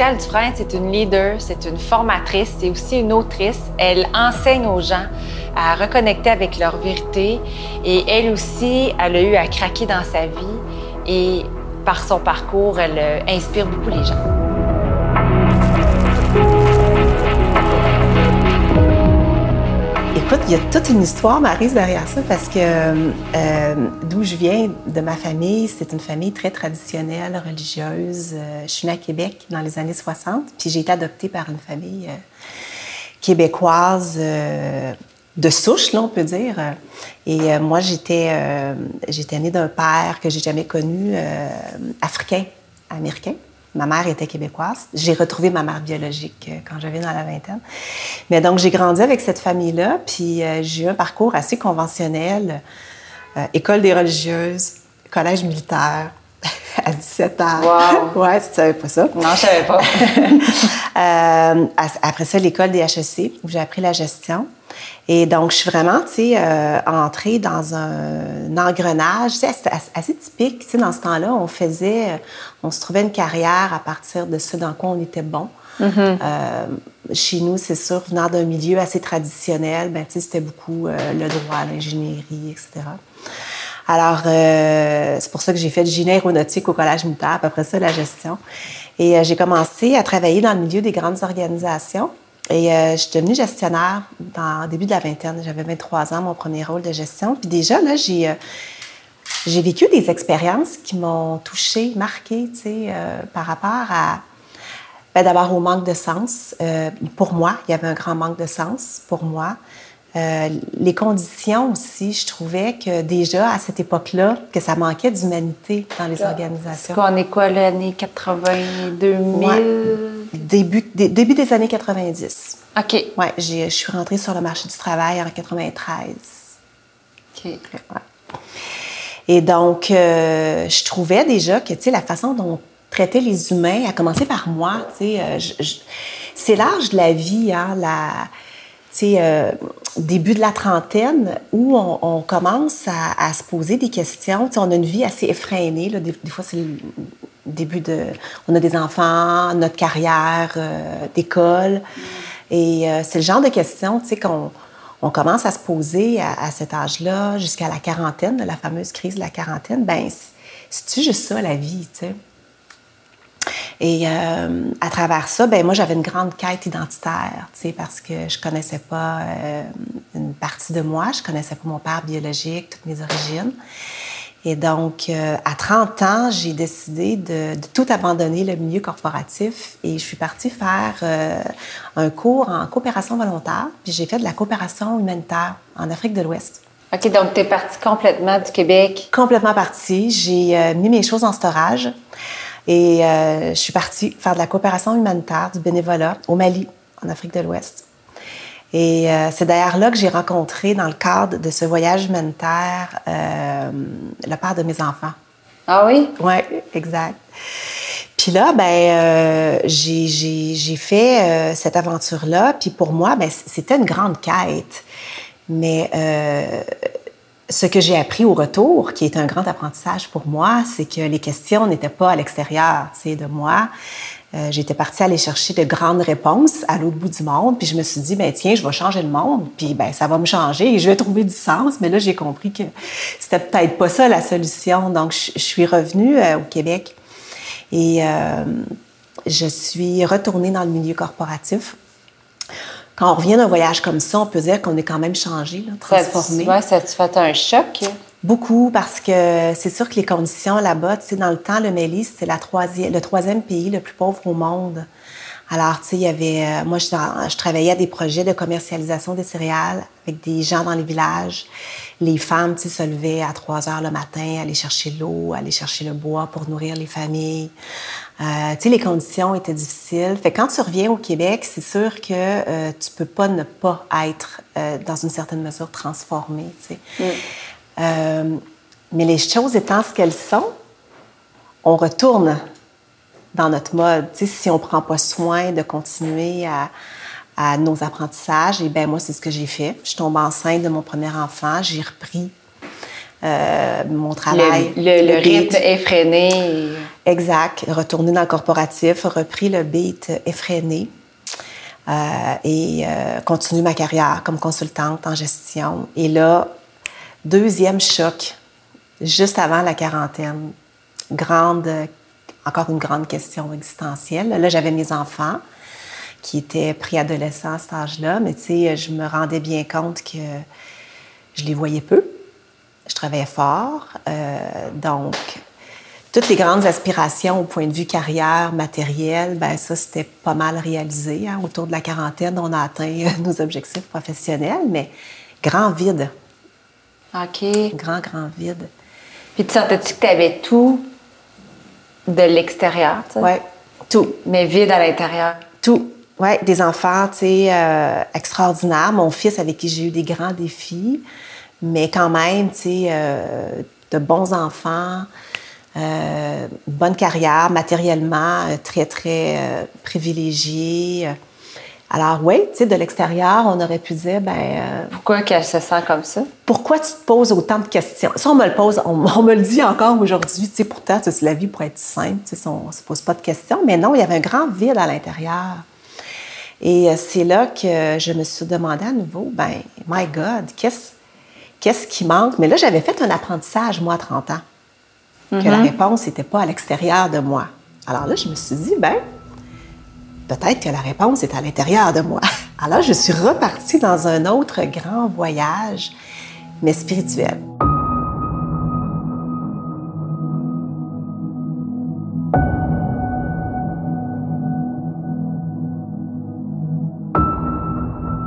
Pascal Dufresne, c'est une leader, c'est une formatrice, c'est aussi une autrice. Elle enseigne aux gens à reconnecter avec leur vérité et elle aussi, elle a eu à craquer dans sa vie et par son parcours, elle euh, inspire beaucoup les gens. Il y a toute une histoire, Marise, derrière ça, parce que euh, d'où je viens, de ma famille, c'est une famille très traditionnelle, religieuse. Euh, je suis née à Québec dans les années 60, puis j'ai été adoptée par une famille euh, québécoise de souche, là, on peut dire. Et moi, j'étais, j'étais née d'un père que j'ai jamais connu, africain, américain. Ma mère était québécoise. J'ai retrouvé ma mère biologique euh, quand j'avais dans la vingtaine. Mais donc, j'ai grandi avec cette famille-là, puis euh, j'ai eu un parcours assez conventionnel. Euh, école des religieuses, collège militaire, à 17 ans. Wow! ouais, tu savais pas ça. Non, je savais pas. après ça, l'école des HEC, où j'ai appris la gestion. Et donc, je suis vraiment, tu sais, euh, entrée dans un, engrenage, tu assez, typique. Tu sais, dans ce temps-là, on faisait, euh, on se trouvait une carrière à partir de ce dans quoi on était bon. Mm-hmm. Euh, chez nous, c'est sûr, venant d'un milieu assez traditionnel, ben, tu sais, c'était beaucoup le droit, l'ingénierie, etc. Alors, c'est pour ça que j'ai fait le génie aéronautique au collège militaire, après ça, la gestion. Et j'ai commencé à travailler dans le milieu des grandes organisations. Et euh, je suis devenue gestionnaire dans le début de la vingtaine. J'avais 23 ans, mon premier rôle de gestion. Puis déjà, là, j'ai, euh, j'ai vécu des expériences qui m'ont touchée, marquée, tu sais, euh, par rapport à, ben, d'abord au manque de sens. pour moi, il y avait un grand manque de sens pour moi. les conditions aussi, je trouvais que déjà à cette époque-là, que ça manquait d'humanité dans les organisations. On est quoi, l'année 80, 2000? Début, début des années 90. OK. Oui, je suis rentrée sur le marché du travail en 93. OK. Et donc, euh, je trouvais déjà que, tu sais, la façon dont on traitait les humains, à commencer par moi, tu sais, euh, c'est l'âge de la vie, hein, la, euh, début de la trentaine, où on, commence à, se poser des questions. Tu sais, on a une vie assez effrénée. Là. Des, fois, c'est début de... On a des enfants, notre carrière euh, d'école. Et euh, c'est le genre de questions, qu'on on commence à se poser à, cet âge-là, jusqu'à la quarantaine, la fameuse crise de la quarantaine. Ben, c'est-tu juste ça, la vie, tu sais? Et euh, à travers ça, ben moi, j'avais une grande quête identitaire, tu sais, parce que je connaissais pas une partie de moi, je connaissais pas mon père biologique, toutes mes origines. Et donc, euh, à 30 ans, j'ai décidé de, tout abandonner, le milieu corporatif, et je suis partie faire euh, un cours en coopération volontaire, puis j'ai fait de la coopération humanitaire en Afrique de l'Ouest. OK, donc tu es partie complètement du Québec? Complètement partie. J'ai euh, mis mes choses en storage et je suis partie faire de la coopération humanitaire, du bénévolat au Mali, en Afrique de l'Ouest. Et euh, c'est d'ailleurs là que j'ai rencontré, dans le cadre de ce voyage humanitaire, euh, le père de mes enfants. Ah oui? Oui, exact. Puis là, ben, euh, j'ai fait cette aventure-là. Puis pour moi, ben, c'était une grande quête. Mais ce que j'ai appris au retour, qui est un grand apprentissage pour moi, c'est que les questions n'étaient pas à l'extérieur, de moi. Euh, j'étais partie aller chercher de grandes réponses à l'autre bout du monde, puis je me suis dit, ben tiens, je vais changer le monde, puis ben ça va me changer et je vais trouver du sens. Mais là, j'ai compris que c'était peut-être pas ça la solution. Donc, je, suis revenue euh, au Québec et euh, je suis retournée dans le milieu corporatif. Quand on revient d'un voyage comme ça, on peut dire qu'on est quand même changé, transformé. Ça, ça te fait un choc? Beaucoup parce que c'est sûr que les conditions là-bas, tu sais, dans le temps, le Mali, c'est la troisième, le troisième pays le plus pauvre au monde. Alors, tu sais, il y avait, euh, moi, je, je, travaillais à des projets de commercialisation des céréales avec des gens dans les villages. Les femmes, tu sais, se levaient à 3 heures le matin, aller chercher l'eau, aller chercher le bois pour nourrir les familles. Euh, tu sais, les conditions étaient difficiles. Fait quand tu reviens au Québec, c'est sûr que euh, tu peux pas ne pas être, euh, dans une certaine mesure, transformé, tu sais. Mm. Mais les choses étant ce qu'elles sont, on retourne dans notre mode. si on ne prend pas soin de continuer à, nos apprentissages, et bien moi, c'est ce que j'ai fait. Je tombe enceinte de mon premier enfant, j'ai repris euh, mon travail. Le, rythme effréné. Exact. Retourné dans le corporatif, repris le beat effréné euh, et euh, continué ma carrière comme consultante en gestion. Et là, deuxième choc, juste avant la quarantaine. Grande, encore une grande question existentielle. Là, j'avais mes enfants qui étaient préadolescents à cet âge-là, mais tu sais, je me rendais bien compte que je les voyais peu. Je travaillais fort. Euh, donc, toutes les grandes aspirations au point de vue carrière, matériel, ben ça, c'était pas mal réalisé. Hein. Autour de la quarantaine, on a atteint nos objectifs professionnels, mais grand vide. OK. Grand, grand vide. Puis tu sentais-tu que tu avais tout de l'extérieur, tu sais? Oui, tout. Mais vide à l'intérieur? Tout. Oui, des enfants, tu sais, euh, extraordinaires. Mon fils avec qui j'ai eu des grands défis, mais quand même, tu sais, euh, de bons enfants, euh, bonne carrière, matériellement très, très privilégiée. Alors oui, tu sais, de l'extérieur, on aurait pu dire, ben... Euh, pourquoi qu'elle se sent comme ça? Pourquoi tu te poses autant de questions? Ça, on me le pose, on, me le dit encore aujourd'hui, tu sais, pourtant, sais, la vie pourrait être simple, tu sais, on ne se pose pas de questions, mais non, il y avait un grand vide à l'intérieur. Et c'est là que je me suis demandé à nouveau, ben, my God, qu'est-ce qu'est-ce qui manque? Mais là, j'avais fait un apprentissage, moi, à 30 ans, que la Mhm. réponse n'était pas à l'extérieur de moi. Alors là, je me suis dit, ben, peut-être que la réponse est à l'intérieur de moi. Alors, je suis repartie dans un autre grand voyage, mais spirituel.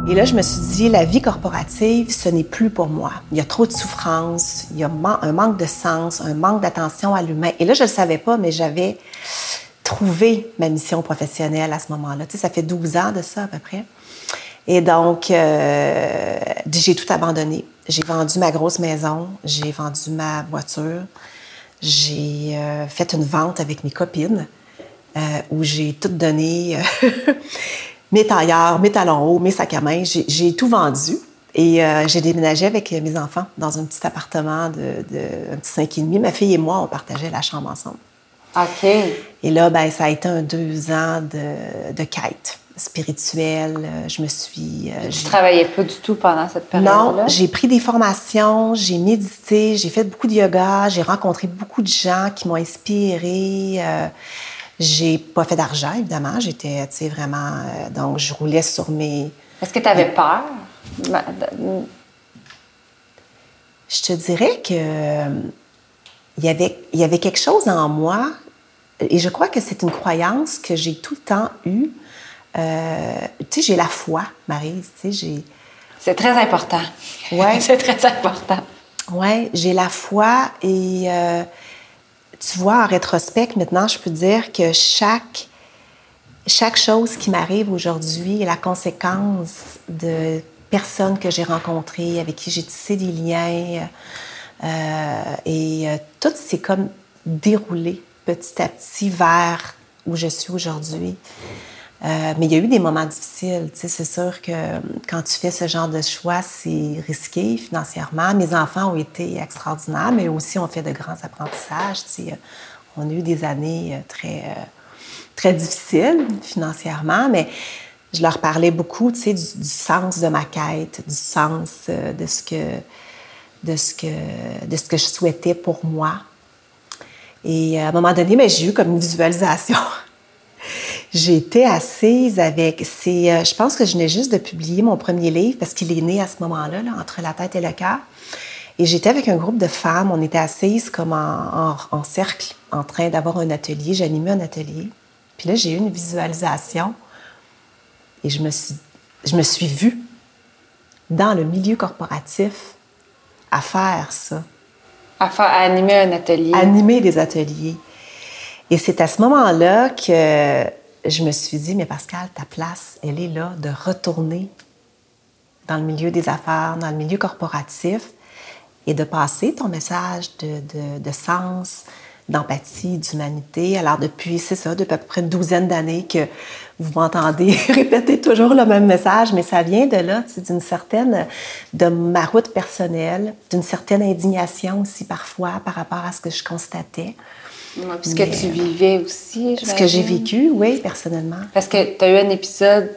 Et là, je me suis dit, la vie corporative, ce n'est plus pour moi. Il y a trop de souffrance, il y a un manque de sens, un manque d'attention à l'humain. Et là, je ne le savais pas, mais j'avais ma mission professionnelle à ce moment-là. Tu sais, ça fait 12 ans de ça à peu près. Et donc, euh, j'ai tout abandonné. J'ai vendu ma grosse maison, j'ai vendu ma voiture, j'ai euh, fait une vente avec mes copines euh, où j'ai tout donné, mes tailleurs, mes talons hauts, mes sacs à main, j'ai tout vendu. Et j'ai déménagé avec mes enfants dans un petit appartement de, de un petit 5,5. Ma fille et moi, on partageait la chambre ensemble. OK. Et là, ben, ça a été un deux ans de, de quête spirituelle. Je me suis... euh, Tu j'ai- travaillais pas du tout pendant cette période-là? non, j'ai pris des formations, j'ai médité, j'ai fait beaucoup de yoga, j'ai rencontré beaucoup de gens qui m'ont inspirée. Euh, j'ai pas fait d'argent, évidemment. J'étais, tu sais, vraiment... euh, donc, je roulais sur mes... Est-ce que tu avais peur? Je te dirais que euh, il y avait, il y avait quelque chose en moi, et je crois que c'est une croyance que j'ai tout le temps eue. Euh, tu sais, j'ai la foi, Marise, tu sais, j'ai... C'est très important. Ouais. C'est très important. Oui, j'ai la foi et euh, tu vois, en rétrospect, maintenant, je peux dire que chaque, chaque chose qui m'arrive aujourd'hui est la conséquence de personnes que j'ai rencontrées, avec qui j'ai tissé des liens. euh, et tout s'est comme déroulé petit à petit vers où je suis aujourd'hui. Euh, mais il y a eu des moments difficiles. C'est sûr que euh, quand tu fais ce genre de choix, c'est risqué financièrement. Mes enfants ont été extraordinaires, mais aussi ont fait de grands apprentissages. Tu sais, euh, on a eu des années euh, très, très difficiles financièrement, mais je leur parlais beaucoup, du, du sens de ma quête, du sens de ce que de ce que de ce que je souhaitais pour moi. Et à un moment donné, mais j'ai eu comme une visualisation. J'étais assise avec. C'est, euh, je pense que je venais juste de publier mon premier livre parce qu'il est né à ce moment-là, là, entre la tête et le cœur. Et j'étais avec un groupe de femmes. On était assises comme en, en- en cercle, en train d'avoir un atelier. J'animais un atelier. Puis là, j'ai eu une visualisation et je me suis, je me suis vue dans le milieu corporatif à faire ça À, animer un atelier. animer des ateliers. Et c'est à ce moment-là que je me suis dit, mais Pascal, ta place, elle est là de retourner dans le milieu des affaires, dans le milieu corporatif et de passer ton message de, de- de sens, d'empathie, d'humanité. Alors depuis, c'est ça, depuis à peu près une douzaine d'années que vous m'entendez répéter toujours le même message, mais ça vient de là, d'une certaine, de ma route personnelle, d'une certaine indignation aussi parfois par rapport à ce que je constatais. ce que tu vivais aussi, Ce que j'ai vécu, oui, personnellement. Parce que tu as eu un épisode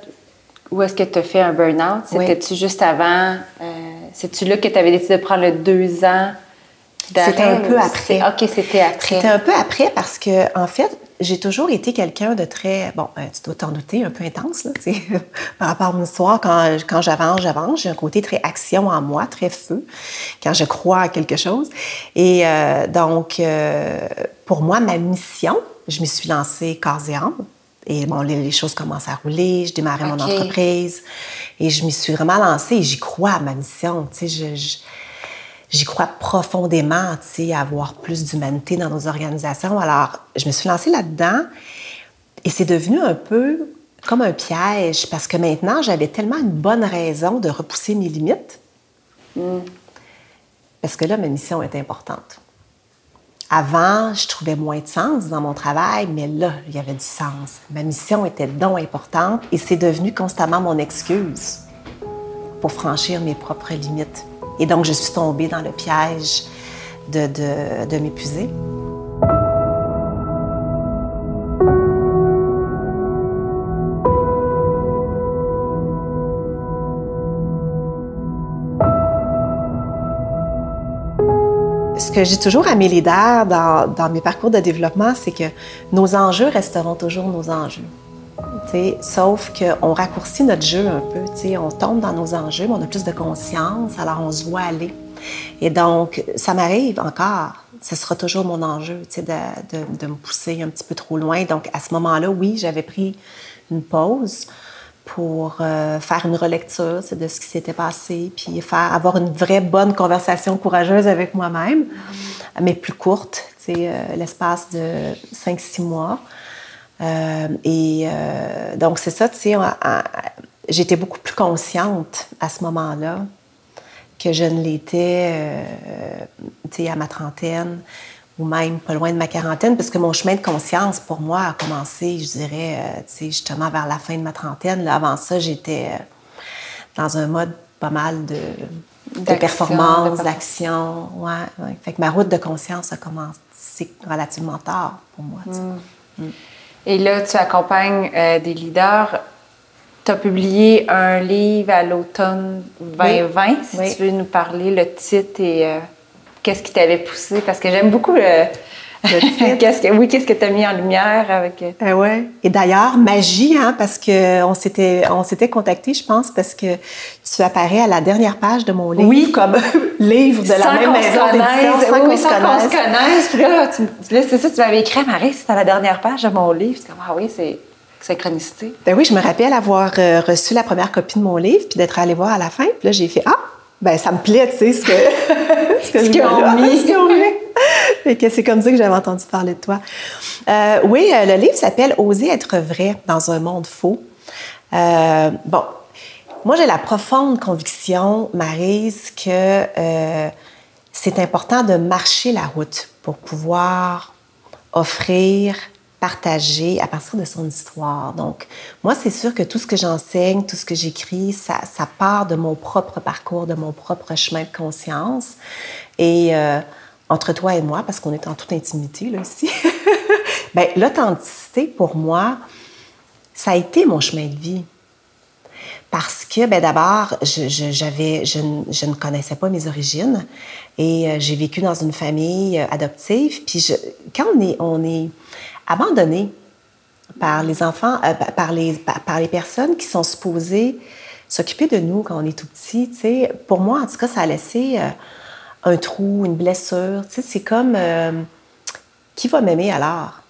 où est-ce que tu as fait un burn-out? C'était-tu juste avant? Euh, C'est-tu là que tu avais décidé de prendre le deux ans C'était un peu après. OK, c'était après. C'était un peu après parce que, en fait, j'ai toujours été quelqu'un de très, bon, euh, tu dois t'en douter, un peu intense, là, tu sais, par rapport à mon histoire. Quand, quand j'avance, j'avance. J'ai un côté très action en moi, très feu, quand je crois à quelque chose. Et euh, donc, pour moi, ma mission, je me suis lancée corps et âme. Et bon, les, choses commencent à rouler, je démarrais mon entreprise et je m'y suis vraiment lancée et j'y crois à ma mission. Tu sais, j'y crois profondément, tu sais, à avoir plus d'humanité dans nos organisations. Alors, je me suis lancée là-dedans et c'est devenu un peu comme un piège parce que maintenant, j'avais tellement une bonne raison de repousser mes limites. Mm. Parce que là, ma mission est importante. Avant, je trouvais moins de sens dans mon travail, mais là, il y avait du sens. Ma mission était donc importante et c'est devenu constamment mon excuse pour franchir mes propres limites. Et donc, je suis tombée dans le piège de, m'épuiser. que j'ai toujours à mes dans, mes parcours de développement, c'est que nos enjeux resteront toujours nos enjeux. Sauf qu'on raccourcit notre jeu un peu. on tombe dans nos enjeux, mais on a plus de conscience, alors on se voit aller. Et donc, ça m'arrive encore. Ce sera toujours mon enjeu de, me pousser un petit peu trop loin. Donc, à ce moment-là, oui, j'avais pris une pause pour euh, faire une relecture de ce qui s'était passé, puis avoir une vraie bonne conversation courageuse avec moi-même, mais plus courte, euh, l'espace de 5-6 mois. Euh, et donc, c'est ça, tu sais, j'étais beaucoup plus consciente à ce moment-là que je ne l'étais, tu sais, à ma trentaine ou même pas loin de ma quarantaine, parce que mon chemin de conscience, pour moi, a commencé, je dirais, euh, tu sais, justement vers la fin de ma trentaine. avant ça, j'étais euh, dans un mode pas mal de, de performance, d'action. Ouais, ouais, Fait que ma route de conscience a commencé relativement tard pour moi. Mm. Mm. Et là, tu accompagnes euh, des leaders. Tu as publié un livre à l'automne 2020, si tu veux nous parler, le titre et qu'est-ce qui t'avait poussé? Parce que j'aime beaucoup le. qu'est-ce que, oui, qu'est-ce que tu as mis en lumière avec. Euh, ouais. Et d'ailleurs, magie, hein, parce qu'on s'était, on s'était contacté, je pense, parce que tu apparais à la dernière page de mon livre oui. comme livre de la même maison d'édition, sans qu'on se connaisse. Puis là, c'est ça, tu m'avais écrit, Marie, à la dernière page de mon livre. C'est comme, ah oui, c'est synchronicité. Ben oui, je me rappelle avoir euh, reçu la première copie de mon livre, puis d'être allée voir à la fin. Puis là, j'ai fait, ah, ben ça me plaît, tu sais, ce que ce que qu'ils ont mis. Ce qu'ils ont mis. Et que c'est comme ça que j'avais entendu parler de toi. Euh, oui, euh, le livre s'appelle Oser être vrai dans un monde faux. Bon, moi j'ai la profonde conviction, Marise, que c'est important de marcher la route pour pouvoir offrir partager à partir de son histoire. Donc, moi, c'est sûr que tout ce que j'enseigne, tout ce que j'écris, ça, ça, part de mon propre parcours, de mon propre chemin de conscience. Et euh, entre toi et moi, parce qu'on est en toute intimité, là, ici, ben, l'authenticité, pour moi, ça a été mon chemin de vie. Parce que, ben, d'abord, je, j'avais, je, ne connaissais pas mes origines et euh, j'ai vécu dans une famille euh, adoptive. Puis, quand on est, on est abandonné par les enfants, euh, par, les, par, les personnes qui sont supposées s'occuper de nous quand on est tout petit. sais, Pour moi, en tout cas, ça a laissé un trou, une blessure. C'est comme qui va m'aimer alors?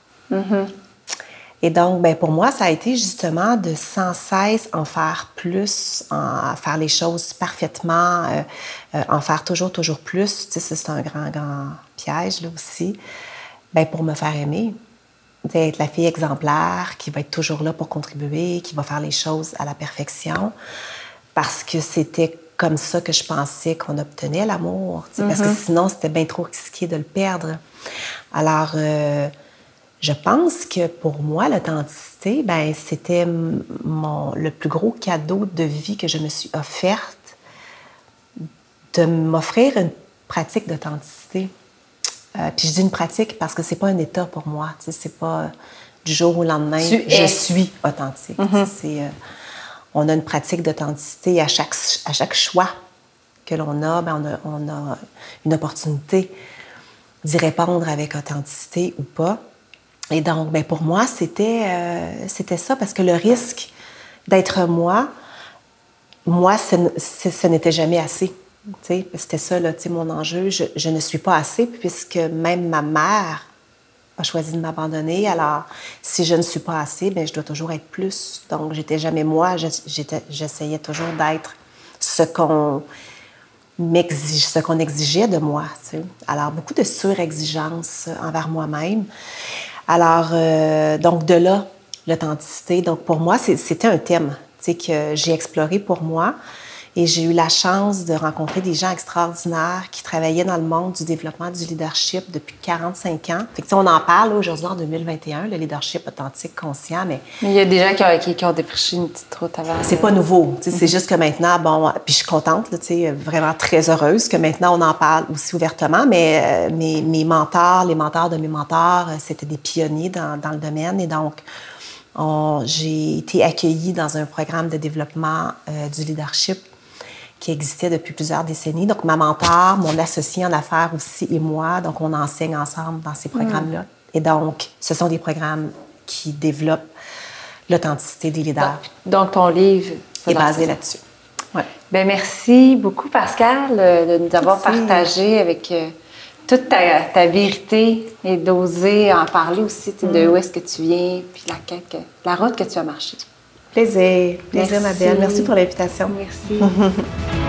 Et donc, ben, pour moi, ça a été justement de sans cesse en faire plus, en faire les choses parfaitement, en faire toujours, toujours plus. Tu sais, c'est un grand, grand piège là aussi. Ben, pour me faire aimer être la fille exemplaire qui va être toujours là pour contribuer, qui va faire les choses à la perfection, parce que c'était comme ça que je pensais qu'on obtenait l'amour, parce que mm-hmm. sinon c'était bien trop risqué de le perdre. Alors, euh, je pense que pour moi, l'authenticité, ben, c'était mon, le plus gros cadeau de vie que je me suis offerte, de m'offrir une pratique d'authenticité. Euh, puis je dis une pratique parce que c'est pas un état pour moi. Tu sais, c'est pas du jour au lendemain, Tu je es. suis authentique. C'est, euh, on a une pratique d'authenticité à chaque, à chaque choix que l'on a, ben, on a, on a une opportunité d'y répondre avec authenticité ou pas. Et donc, ben, pour moi, c'était, euh, c'était ça, parce que le risque d'être moi, moi, ce, n'était jamais assez. C'était ça, là, mon enjeu. Je, ne suis pas assez, puisque même ma mère a choisi de m'abandonner. Alors, si je ne suis pas assez, ben, je dois toujours être plus. Donc, j'étais jamais moi. J'essayais toujours d'être ce qu'on ce qu'on exigeait de moi. Alors, beaucoup de surexigence envers moi-même. Alors, euh, donc, de là, l'authenticité. Donc, pour moi, c'était un thème que j'ai exploré pour moi. Et j'ai eu la chance de rencontrer des gens extraordinaires qui travaillaient dans le monde du développement du leadership depuis 45 ans. Fait que, tu sais, on en parle aujourd'hui en 2021, le leadership authentique, conscient, mais Mais il y a des gens qui ont, qui- qui ont défriché une petite route avant. c'est pas nouveau. tu sais, C'est juste que maintenant, bon, puis je suis contente, là, tu sais, vraiment très heureuse que maintenant on en parle aussi ouvertement, mais euh, mes, mes mentors, les mentors de mes mentors, euh, c'était des pionniers dans, dans le domaine et donc on- j'ai été accueillie dans un programme de développement euh, du leadership qui existait depuis plusieurs décennies. Donc, ma mentor, mon associé en affaires aussi et moi, donc on enseigne ensemble dans ces programmes-là. Et donc, ce sont des programmes qui développent l'authenticité des leaders Donc, ton livre est basé là-dessus. Ouais. Ben merci beaucoup, Pascal, euh, de nous avoir Merci. partagé avec euh, toute ta, ta vérité et d'oser en parler aussi de où est-ce que tu viens, puis la route que tu as marchée. Plaisir. Plaisir, Merci. ma belle. Merci pour l'invitation. Merci.